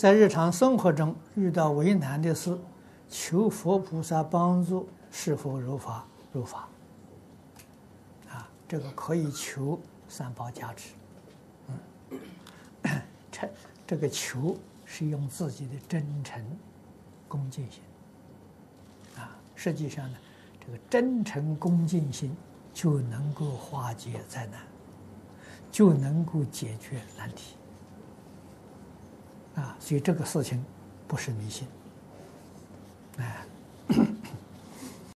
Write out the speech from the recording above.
在日常生活中遇到为难的事，求佛菩萨帮助，是否如法？如法。啊，这个可以求三宝加持。嗯，这这个求是用自己的真诚、恭敬心。啊，实际上呢，这个真诚恭敬心就能够化解灾难，就能够解决难题。所以这个事情不是迷信，